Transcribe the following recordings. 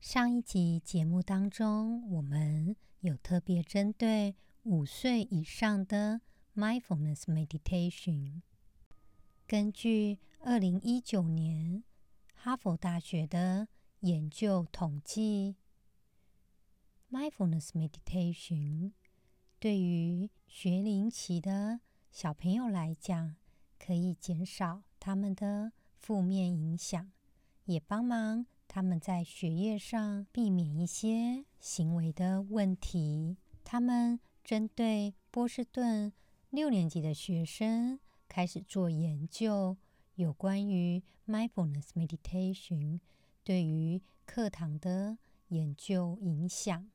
上一集节目当中，我们有特别针对五岁以上的 Mindfulness Meditation。根据二零一九年哈佛大学的研究统计，Mindfulness Meditation 对于学龄期的小朋友来讲，可以减少他们的负面影响，也帮忙。他们在学业上避免一些行为的问题。他们针对波士顿六年级的学生开始做研究，有关于 Mindfulness Meditation 对于课堂的研究影响。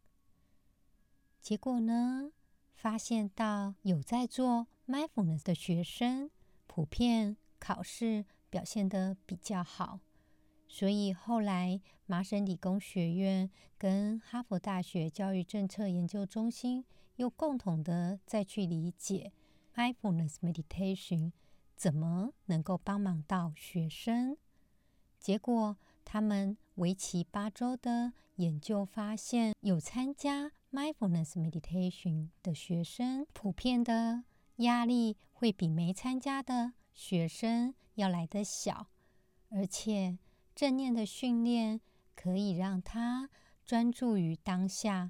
结果呢，发现到有在做 Mindfulness 的学生，普遍考试表现得比较好。所以后来，麻省理工学院跟哈佛大学教育政策研究中心又共同的再去理解 Mindfulness Meditation 怎么能够帮忙到学生。结果，他们为期八周的研究发现，有参加 Mindfulness Meditation 的学生，普遍的压力会比没参加的学生要来得小，而且。正念的训练可以让他专注于当下，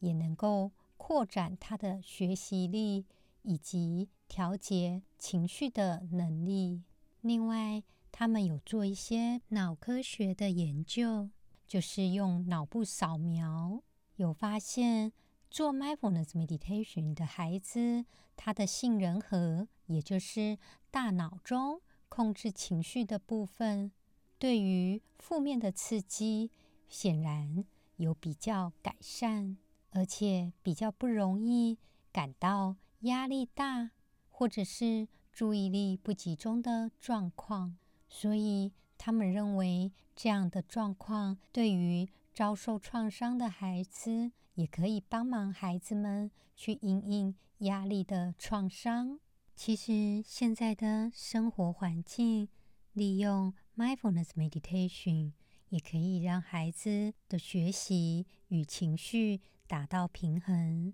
也能够扩展他的学习力以及调节情绪的能力。另外，他们有做一些脑科学的研究，就是用脑部扫描，有发现做 Mindfulness Meditation 的孩子，他的杏仁核，也就是大脑中控制情绪的部分。对于负面的刺激，显然有比较改善，而且比较不容易感到压力大，或者是注意力不集中的状况。所以他们认为这样的状况对于遭受创伤的孩子，也可以帮忙孩子们去因应压力的创伤。其实现在的生活环境，利用 Mindfulness Meditation 也可以让孩子的学习与情绪达到平衡，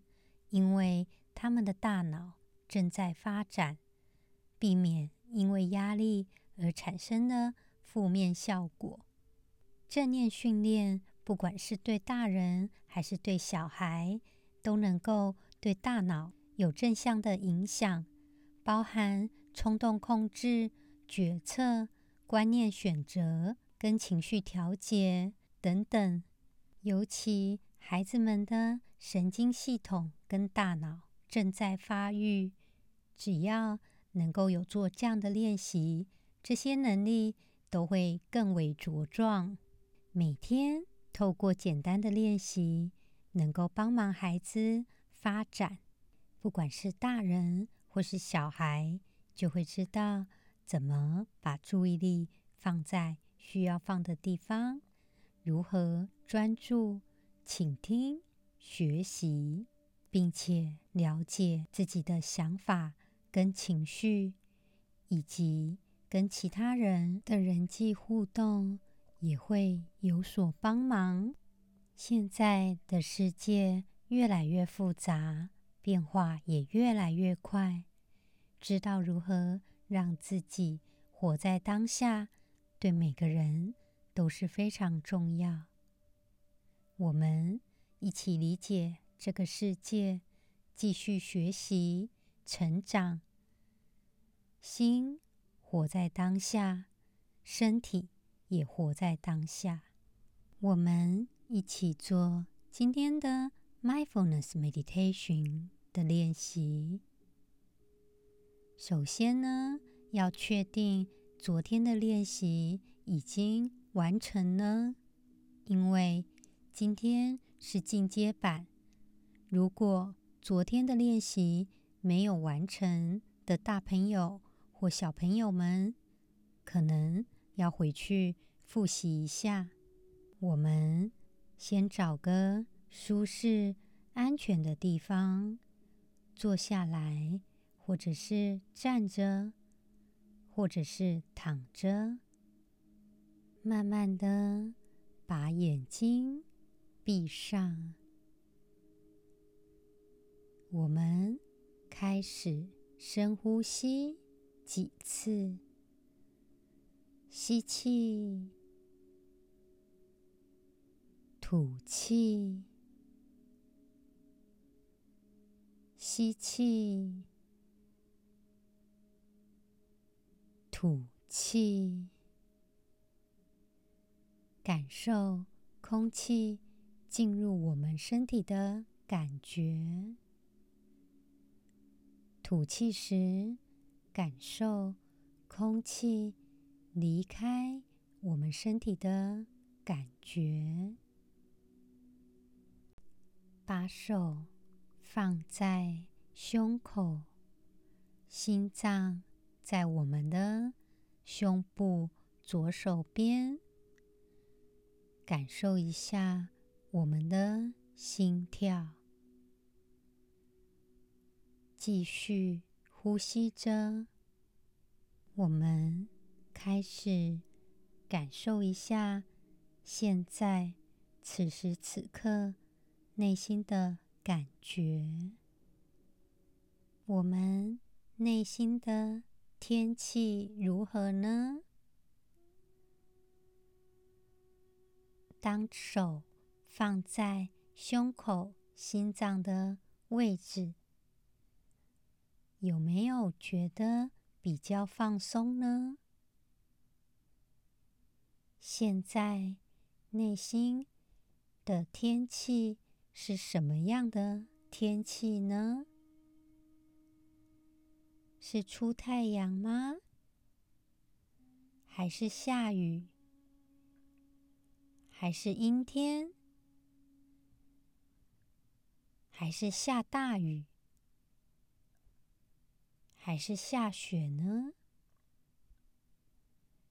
因为他们的大脑正在发展，避免因为压力而产生的负面效果。正念训练，不管是对大人还是对小孩，都能够对大脑有正向的影响，包含冲动控制。决策、观念选择跟情绪调节等等，尤其孩子们的神经系统跟大脑正在发育，只要能够有做这样的练习，这些能力都会更为茁壮。每天透过简单的练习，能够帮忙孩子发展，不管是大人或是小孩，就会知道。怎么把注意力放在需要放的地方？如何专注、倾听、学习，并且了解自己的想法跟情绪，以及跟其他人的人际互动，也会有所帮忙。现在的世界越来越复杂，变化也越来越快，知道如何。让自己活在当下，对每个人都是非常重要。我们一起理解这个世界，继续学习、成长。心活在当下，身体也活在当下。我们一起做今天的 Mindfulness Meditation 的练习。首先呢，要确定昨天的练习已经完成呢，因为今天是进阶版。如果昨天的练习没有完成的大朋友或小朋友们，可能要回去复习一下。我们先找个舒适、安全的地方坐下来，或者是站着，或者是躺着，慢慢的把眼睛闭上。我们开始深呼吸几次，吸气，吐气，吸气，吐气，感受空气进入我们身体的感觉。吐气时，感受空气离开我们身体的感觉。把手放在胸口，心脏在我们的胸部左手边，感受一下我们的心跳。继续呼吸着，我们开始感受一下现在此时此刻内心的感觉。我们内心的天气如何呢？当手放在胸口、心脏的位置。有没有觉得比较放松呢？现在内心的天气是什么样的天气呢？是出太阳吗？还是下雨？还是阴天？还是下大雨？还是下雪呢？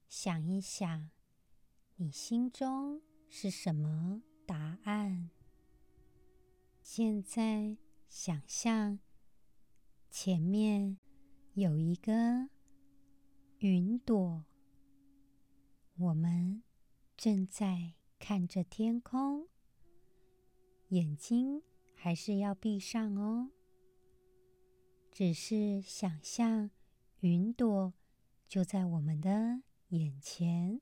想一想，你心中是什么答案？现在想象前面有一个云朵，我们正在看着天空，眼睛还是要闭上哦。只是想象云朵就在我们的眼前。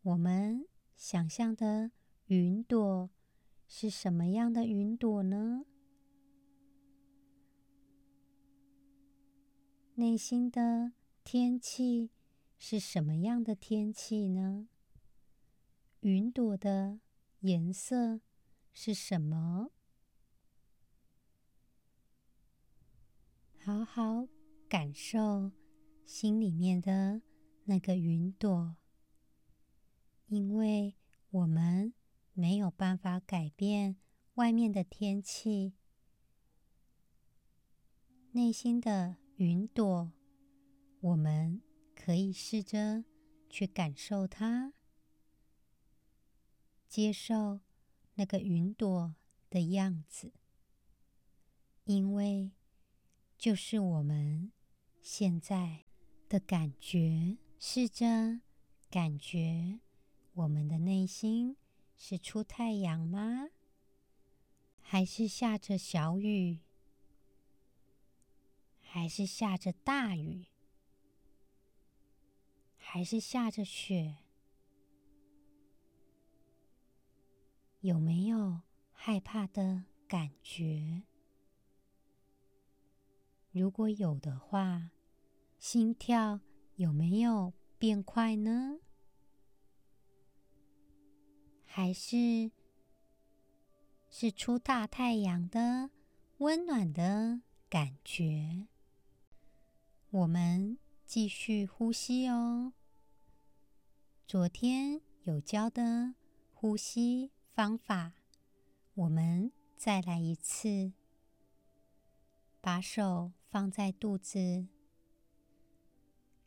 我们想象的云朵是什么样的云朵呢？内心的天气是什么样的天气呢？云朵的颜色是什么？好好感受心里面的那个云朵，因为我们没有办法改变外面的天气，内心的云朵，我们可以试着去感受它，接受那个云朵的样子，因为。就是我们现在的感觉，试着感觉我们的内心是出太阳吗？还是下着小雨？还是下着大雨？还是下着雪？有没有害怕的感觉？如果有的话，心跳有没有变快呢？还是是出大太阳的温暖的感觉？我们继续呼吸哦。昨天有教的呼吸方法，我们再来一次。把手放在肚子，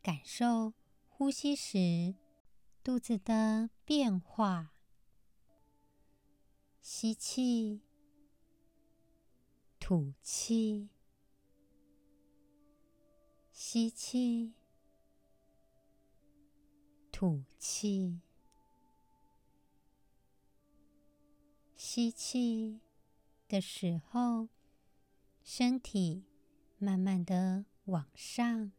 感受呼吸时肚子的变化。吸气，吐气，吸气，吐气，吸气的时候，身体慢慢的往上；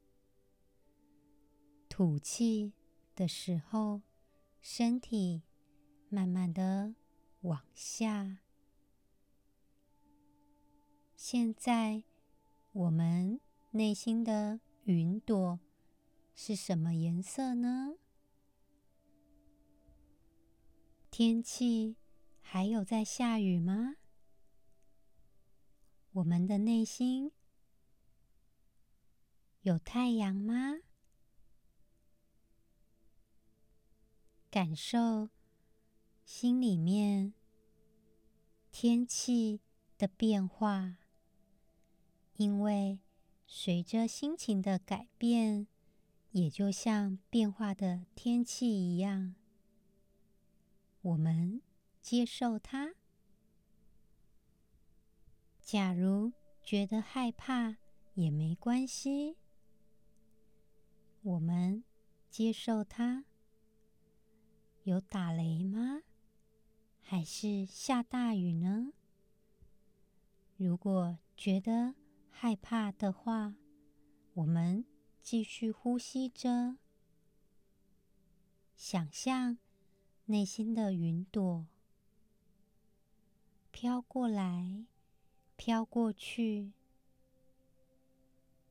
吐气的时候，身体慢慢的往下。现在，我们内心的云朵是什么颜色呢？天气还有在下雨吗？我们的内心有太阳吗？感受心里面天气的变化，因为随着心情的改变，也就像变化的天气一样。我们接受它。假如觉得害怕也没关系，我们接受它。有打雷吗？还是下大雨呢？如果觉得害怕的话，我们继续呼吸着，想象。内心的云朵飘过来，飘过去。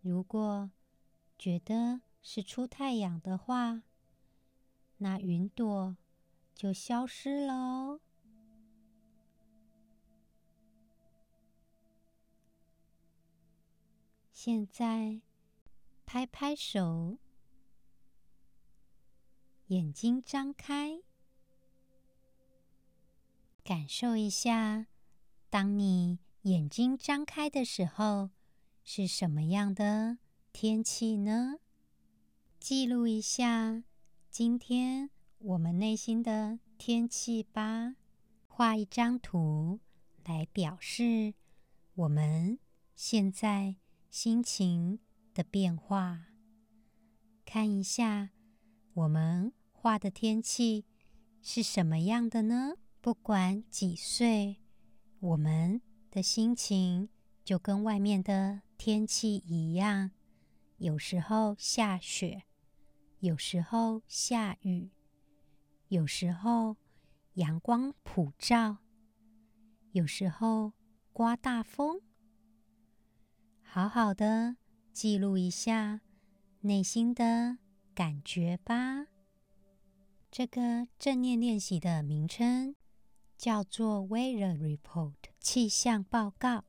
如果觉得是出太阳的话，那云朵就消失了哦。现在拍拍手，眼睛张开。感受一下，当你眼睛张开的时候，是什么样的天气呢？记录一下今天我们内心的天气吧。画一张图来表示我们现在心情的变化。看一下我们画的天气是什么样的呢？不管几岁，我们的心情就跟外面的天气一样。有时候下雪，有时候下雨，有时候阳光普照，有时候刮大风。好好的记录一下内心的感觉吧。这个正念练习的名称，叫做 Weather Report 气象报告，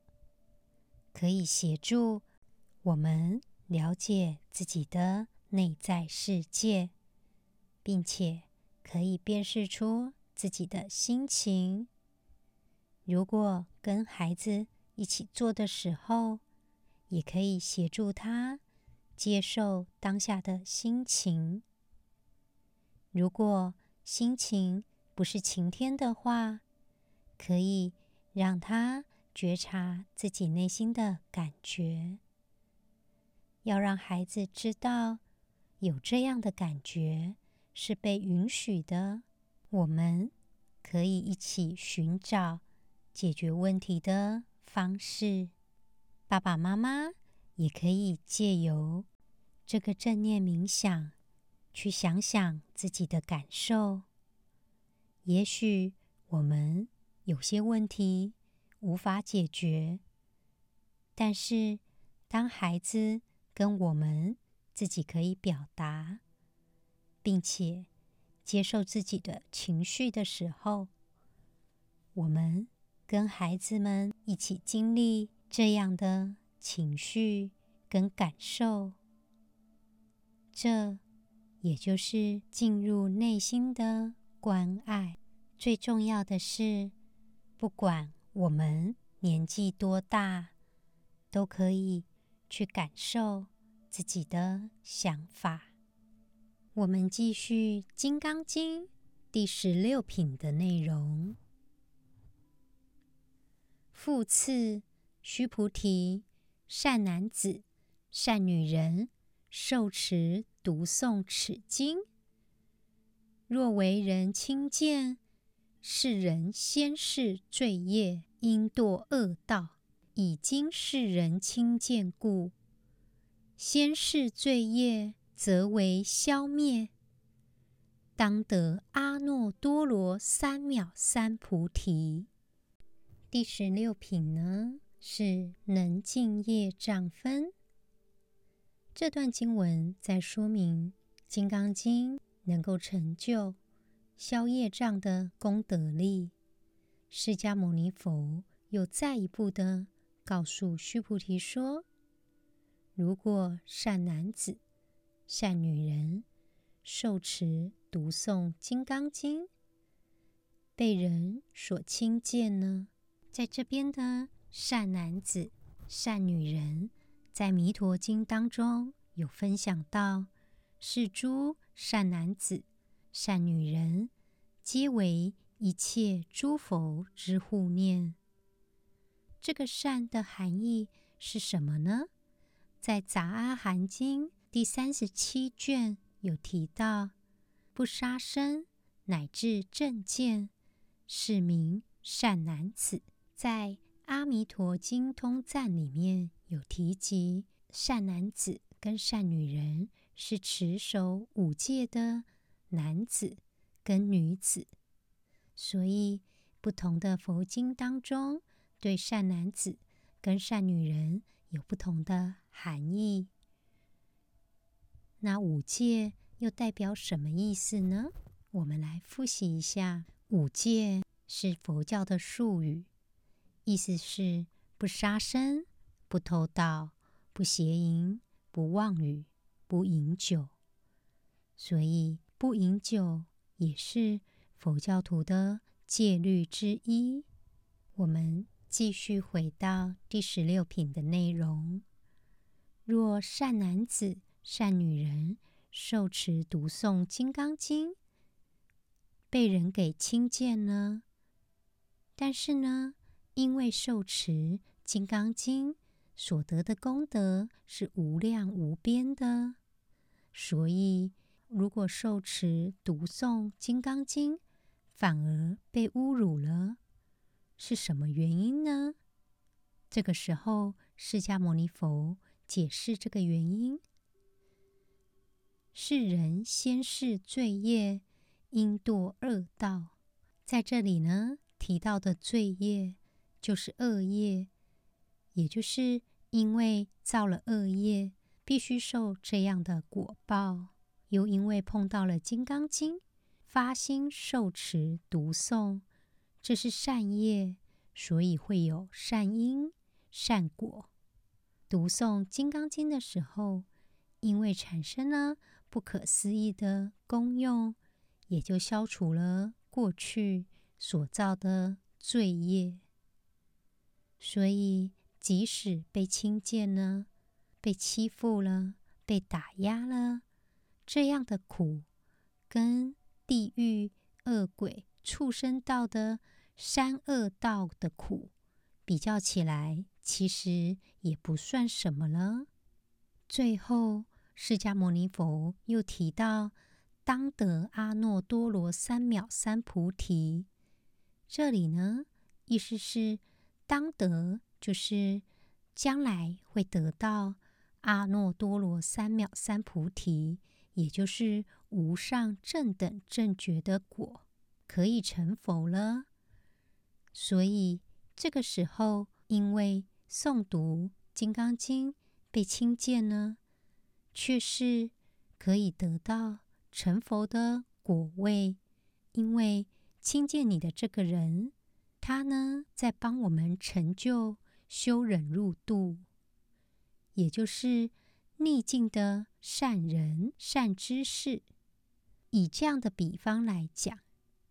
可以协助我们了解自己的内在世界，并且可以辨识出自己的心情。如果跟孩子一起做的时候，也可以协助他接受当下的心情。如果心情不是晴天的话，可以让他觉察自己内心的感觉。要让孩子知道有这样的感觉是被允许的。我们可以一起寻找解决问题的方式。爸爸妈妈也可以借由这个正念冥想，去想想自己的感受。也许我们有些问题无法解决，但是当孩子跟我们自己可以表达，并且接受自己的情绪的时候，我们跟孩子们一起经历这样的情绪跟感受，这也就是进入内心的关爱。最重要的是，不管我们年纪多大，都可以去感受自己的想法。我们继续《金刚经》第十六品的内容。复次，须菩提，善男子、善女人，受持读诵此经，若为人轻贱，是人先世罪业，应堕恶道。以今世人轻贱故，先世罪业则为消灭，当得阿耨多罗三藐三菩提。第十六品呢，是能尽业障分。这段经文在说明《金刚经》能够成就消业障的功德力。释迦牟尼佛又再一步的告诉须菩提说：“如果善男子、善女人受持读诵《金刚经》，被人所轻贱呢？在这边的善男子、善女人。”在《弥陀经》当中有分享到，是诸善男子、善女人，皆为一切诸佛之护念。这个善的含义是什么呢？在《杂阿含经》第三十七卷有提到，不杀生乃至正见，是名善男子。在《阿弥陀经通赞》里面有提及，善男子跟善女人是持守五戒的男子跟女子，所以不同的佛经当中对善男子跟善女人有不同的含义。那五戒又代表什么意思呢？我们来复习一下，五戒是佛教的术语。意思是不杀生、不偷盗、不邪淫、不妄语、不饮酒。所以不饮酒也是佛教徒的戒律之一。我们继续回到第十六品的内容：若善男子、善女人受持读诵《金刚经》，被人给轻贱呢？但是呢？因为受持《金刚经》所得的功德是无量无边的，所以如果受持读诵《金刚经》反而被侮辱了，是什么原因呢？这个时候，释迦牟尼佛解释这个原因：是人先世罪业，应堕恶道。在这里呢，提到的罪业。就是恶业，也就是因为造了恶业，必须受这样的果报。又因为碰到了《金刚经》，发心受持读诵，这是善业，所以会有善因、善果。读诵《金刚经》的时候，因为产生了不可思议的功用，也就消除了过去所造的罪业。所以，即使被轻贱了、被欺负了、被打压了，这样的苦，跟地狱、恶鬼、畜生道的三恶道的苦比较起来，其实也不算什么了。最后，释迦牟尼佛又提到，当得阿耨多罗三藐三菩提。这里呢，意思是。当得就是将来会得到阿耨多罗三藐三菩提，也就是无上正等正觉的果，可以成佛了。所以这个时候，因为诵读《金刚经》被轻贱呢，却是可以得到成佛的果位，因为轻贱你的这个人。他呢，在帮我们成就修忍入度，也就是逆境的善人、善知识。以这样的比方来讲，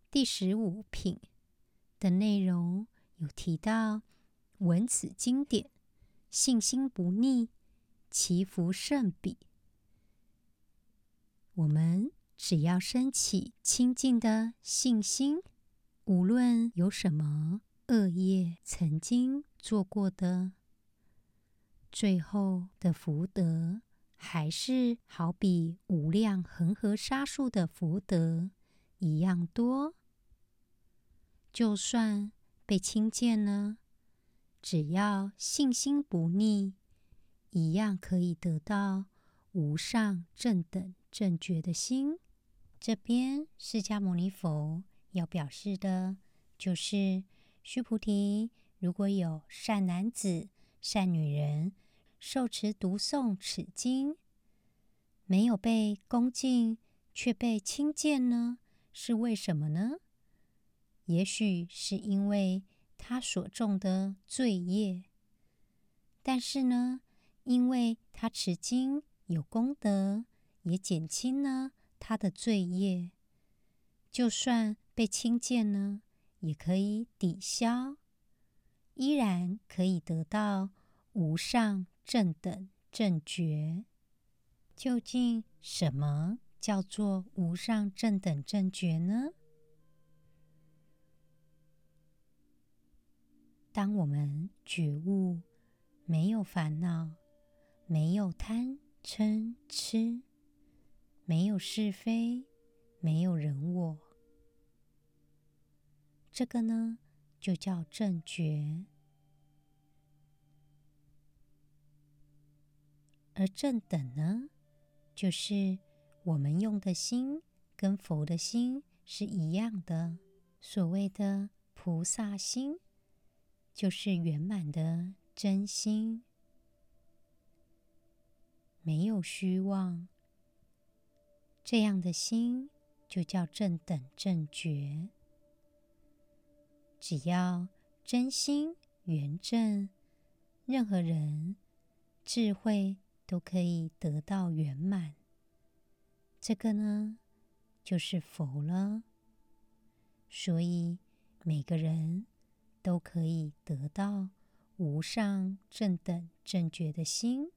第十五品的内容有提到，闻此经典，信心不逆，祈福甚彼。我们只要升起清净的信心，无论有什么恶业曾经做过的，最后的福德还是好比无量恒河沙数的福德一样多。就算被轻贱呢，只要信心不逆，一样可以得到无上正等正觉的心。这边释迦牟尼佛要表示的，就是须菩提，如果有善男子、善女人受持读诵此经，没有被恭敬，却被轻贱呢？是为什么呢？也许是因为他所种的罪业，但是呢，因为他持经有功德。也减轻了他的罪业，就算被轻贱呢，也可以抵消，依然可以得到无上正等正觉。究竟什么叫做无上正等正觉呢？当我们觉悟没有烦恼，没有贪嗔痴。没有是非，没有人我，这个呢就叫正觉。而正等呢，就是我们用的心跟佛的心是一样的。所谓的菩萨心，就是圆满的真心，没有虚妄。这样的心就叫正等正觉。只要真心圆正，任何人智慧都可以得到圆满。这个呢，就是佛了。所以每个人都可以得到无上正等正觉的心，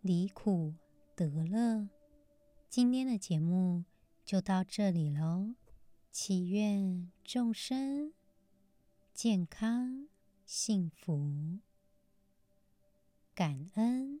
离苦得乐。今天的节目就到这里喽，祈愿众生健康幸福，感恩。